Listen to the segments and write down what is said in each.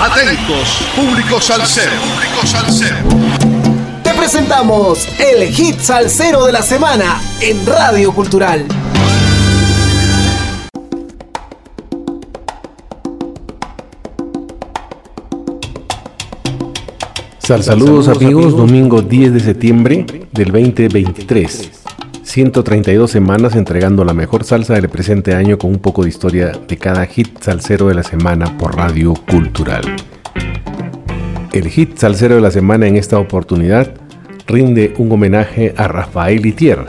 Atentos, público salsero. Público salsero. Te presentamos el hit salsero de la semana en Radio Cultural. Sal saludos amigos, domingo 10 de septiembre del 2023. 132 semanas entregando la mejor salsa del presente año con un poco de historia de cada hit salsero de la semana por Radio Cultural. El hit salsero de la semana en esta oportunidad rinde un homenaje a Rafael Itier.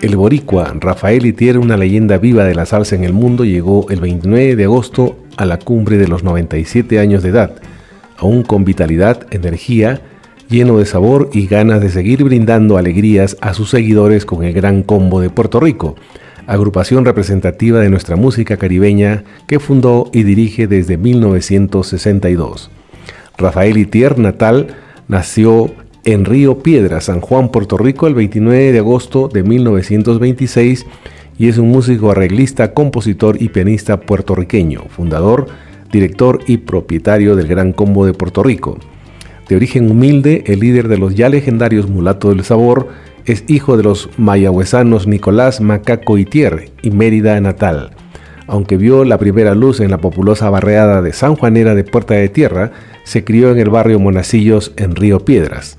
El boricua Rafael Itier, una leyenda viva de la salsa en el mundo, llegó el 29 de agosto a la cumbre de los 97 años de edad aún con vitalidad, energía, lleno de sabor y ganas de seguir brindando alegrías a sus seguidores con el Gran Combo de Puerto Rico, agrupación representativa de nuestra música caribeña que fundó y dirige desde 1962. Rafael Itier Natal nació en Río Piedra, San Juan, Puerto Rico, el 29 de agosto de 1926 y es un músico arreglista, compositor y pianista puertorriqueño, fundador director y propietario del Gran Combo de Puerto Rico. De origen humilde, el líder de los ya legendarios Mulato del Sabor es hijo de los mayagüezanos Nicolás Macaco Itier y Mérida Natal. Aunque vio la primera luz en la populosa barreada de San Juanera de Puerta de Tierra, se crió en el barrio Monacillos en Río Piedras.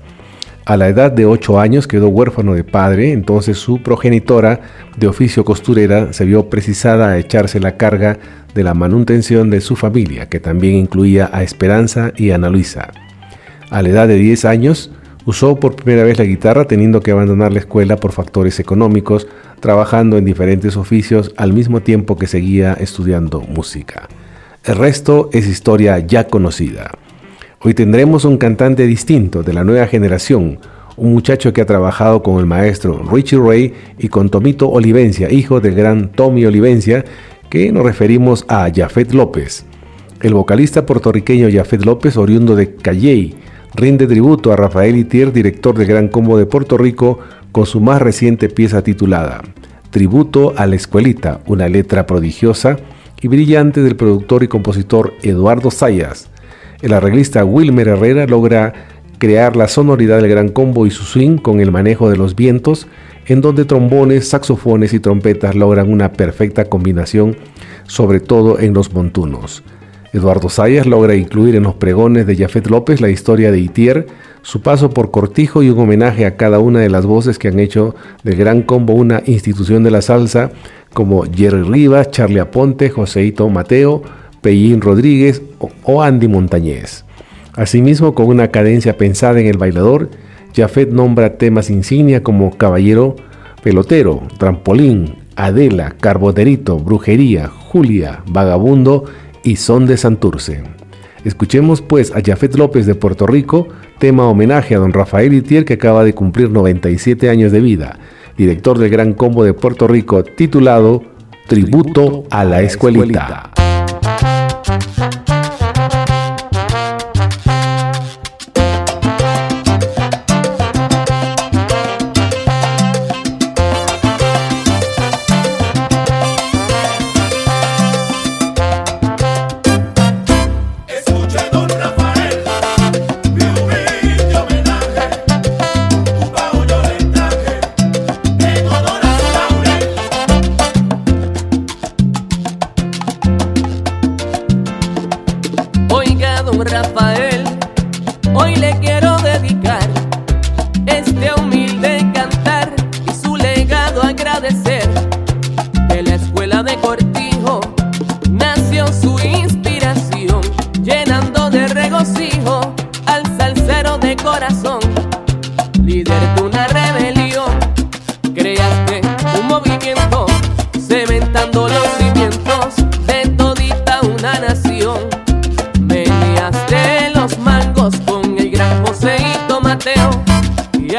A la edad de 8 años quedó huérfano de padre, entonces su progenitora, de oficio costurera, se vio precisada a echarse la carga de la manutención de su familia, que también incluía a Esperanza y Ana Luisa. A la edad de 10 años, usó por primera vez la guitarra teniendo que abandonar la escuela por factores económicos, trabajando en diferentes oficios al mismo tiempo que seguía estudiando música. El resto es historia ya conocida. Hoy tendremos un cantante distinto de la nueva generación, un muchacho que ha trabajado con el maestro Richie Ray y con Tomito Olivencia, hijo del gran Tommy Olivencia, que nos referimos a Jafet López. El vocalista puertorriqueño Jafet López, oriundo de Calley, rinde tributo a Rafael Itier, director de Gran Combo de Puerto Rico, con su más reciente pieza titulada Tributo a la Escuelita, una letra prodigiosa y brillante del productor y compositor Eduardo Sayas. El arreglista Wilmer Herrera logra crear la sonoridad del Gran Combo y su swing con el manejo de los vientos, en donde trombones, saxofones y trompetas logran una perfecta combinación, sobre todo en los montunos. Eduardo Sayas logra incluir en los pregones de Jafet López la historia de Itier, su paso por Cortijo y un homenaje a cada una de las voces que han hecho del Gran Combo una institución de la salsa, como Jerry Rivas, Charlie Aponte, Joseito Mateo, Pellín Rodríguez o Andy Montañez. Asimismo, con una cadencia pensada en el bailador, Jafet nombra temas insignia como Caballero Pelotero, Trampolín, Adela, Carbonerito, Brujería, Julia, Vagabundo y Son de Santurce. Escuchemos pues a Jafet López de Puerto Rico, tema homenaje a don Rafael Itier que acaba de cumplir 97 años de vida, director del Gran Combo de Puerto Rico titulado Tributo a la Escuelita.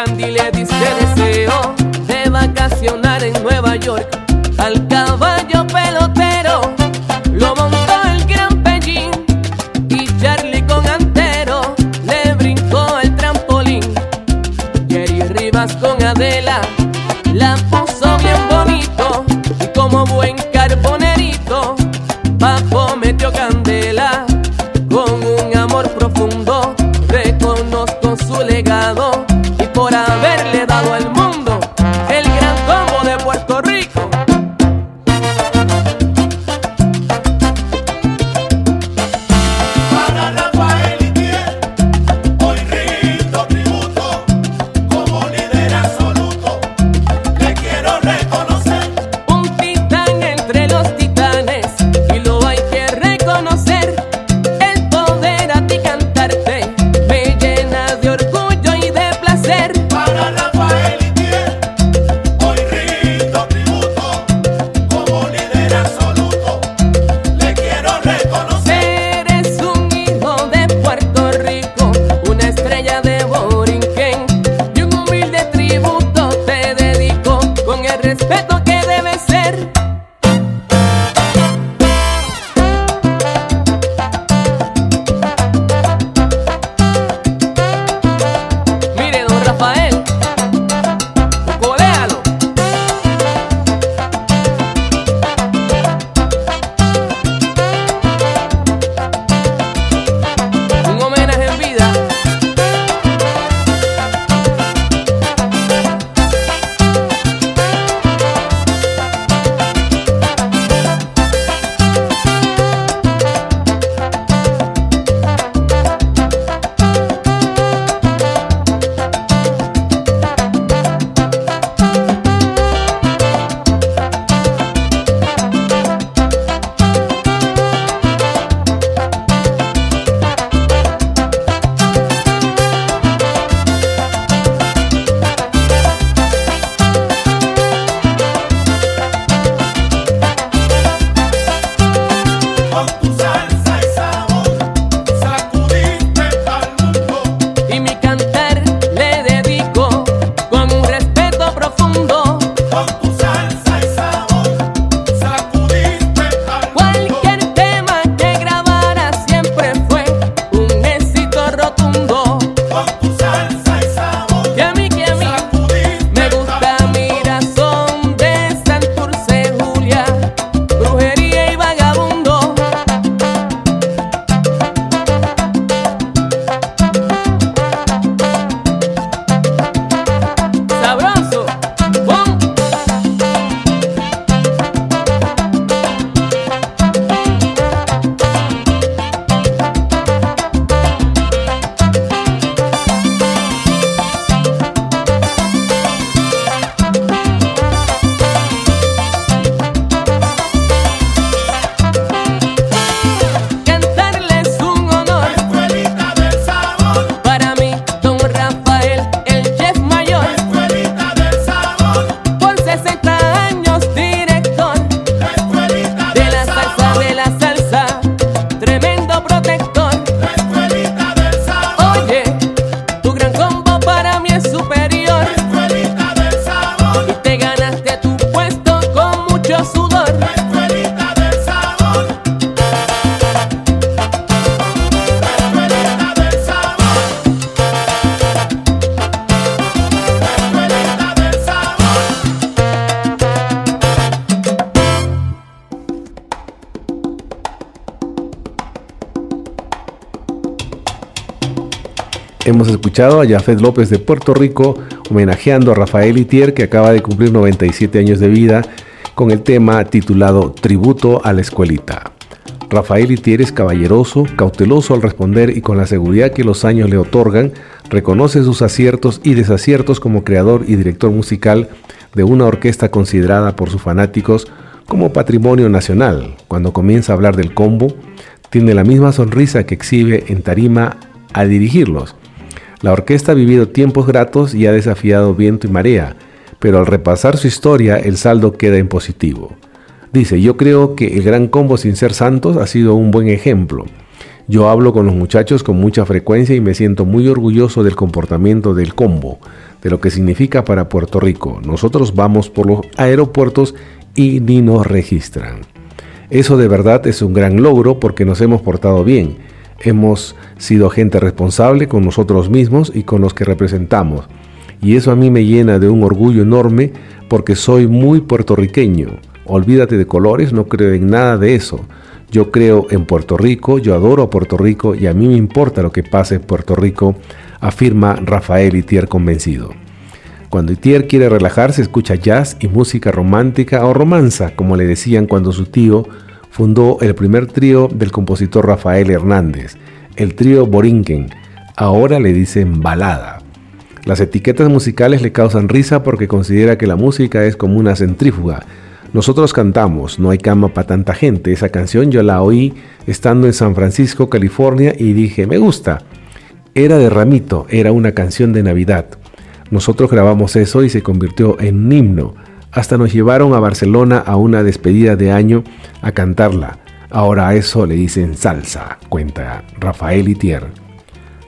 Yandy le dice deseo de vacacionar en Nueva York. Al caballo pelotero lo montó el gran Pellín y Charlie con antero le brincó el trampolín. Jerry Rivas con Adela la puso bien bonito y como buen carbonerito, Papo metió canto. Hemos escuchado a Jafet López de Puerto Rico homenajeando a Rafael Itier que acaba de cumplir 97 años de vida con el tema titulado Tributo a la Escuelita. Rafael Itier es caballeroso, cauteloso al responder y con la seguridad que los años le otorgan, reconoce sus aciertos y desaciertos como creador y director musical de una orquesta considerada por sus fanáticos como patrimonio nacional. Cuando comienza a hablar del combo, tiene la misma sonrisa que exhibe en tarima a dirigirlos. La orquesta ha vivido tiempos gratos y ha desafiado viento y marea, pero al repasar su historia el saldo queda en positivo. Dice, yo creo que el gran combo sin ser santos ha sido un buen ejemplo. Yo hablo con los muchachos con mucha frecuencia y me siento muy orgulloso del comportamiento del combo, de lo que significa para Puerto Rico. Nosotros vamos por los aeropuertos y ni nos registran. Eso de verdad es un gran logro porque nos hemos portado bien hemos sido gente responsable con nosotros mismos y con los que representamos. Y eso a mí me llena de un orgullo enorme porque soy muy puertorriqueño. Olvídate de colores, no creo en nada de eso. Yo creo en Puerto Rico, yo adoro a Puerto Rico y a mí me importa lo que pase en Puerto Rico, afirma Rafael Itier convencido. Cuando Itier quiere relajarse, escucha jazz y música romántica o romanza, como le decían cuando su tío fundó el primer trío del compositor Rafael Hernández, el trío Borinquen. Ahora le dicen balada. Las etiquetas musicales le causan risa porque considera que la música es como una centrífuga. Nosotros cantamos, no hay cama para tanta gente. Esa canción yo la oí estando en San Francisco, California, y dije, me gusta. Era de Ramito, era una canción de Navidad. Nosotros grabamos eso y se convirtió en himno. Hasta nos llevaron a Barcelona a una despedida de año a cantarla. Ahora a eso le dicen salsa, cuenta Rafael Itier.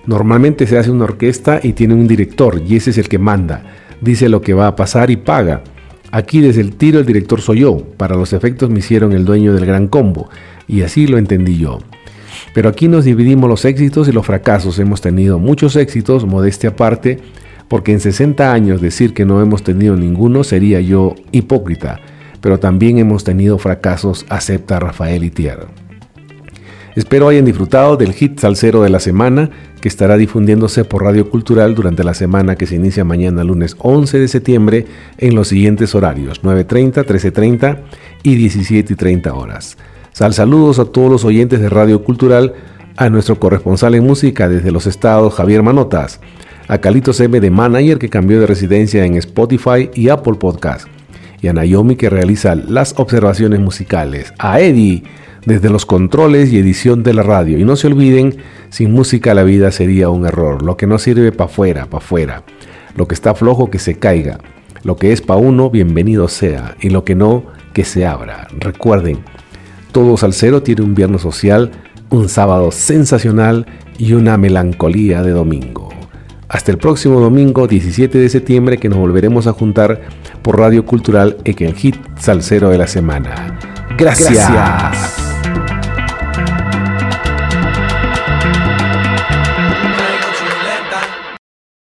Normalmente se hace una orquesta y tiene un director y ese es el que manda. Dice lo que va a pasar y paga. Aquí desde el tiro el director soy yo. Para los efectos me hicieron el dueño del gran combo y así lo entendí yo. Pero aquí nos dividimos los éxitos y los fracasos. Hemos tenido muchos éxitos, modestia aparte, porque en 60 años decir que no hemos tenido ninguno sería yo hipócrita, pero también hemos tenido fracasos, acepta Rafael Itier. Espero hayan disfrutado del hit salsero de la semana que estará difundiéndose por Radio Cultural durante la semana que se inicia mañana lunes 11 de septiembre en los siguientes horarios 9.30, 13.30 y 17.30 horas. Sal saludos a todos los oyentes de Radio Cultural, a nuestro corresponsal en música desde los estados Javier Manotas, a Calitos M de Manager que cambió de residencia en Spotify y Apple Podcast, y a Naomi que realiza las observaciones musicales, a Eddie desde los controles y edición de la radio. Y no se olviden, sin música la vida sería un error. Lo que no sirve para afuera, para afuera. Lo que está flojo que se caiga. Lo que es para uno, bienvenido sea. Y lo que no, que se abra. Recuerden, todo salsero tiene un viernes social, un sábado sensacional y una melancolía de domingo. Hasta el próximo domingo 17 de septiembre que nos volveremos a juntar por Radio Cultural en el hit salsero de la semana. Gracias.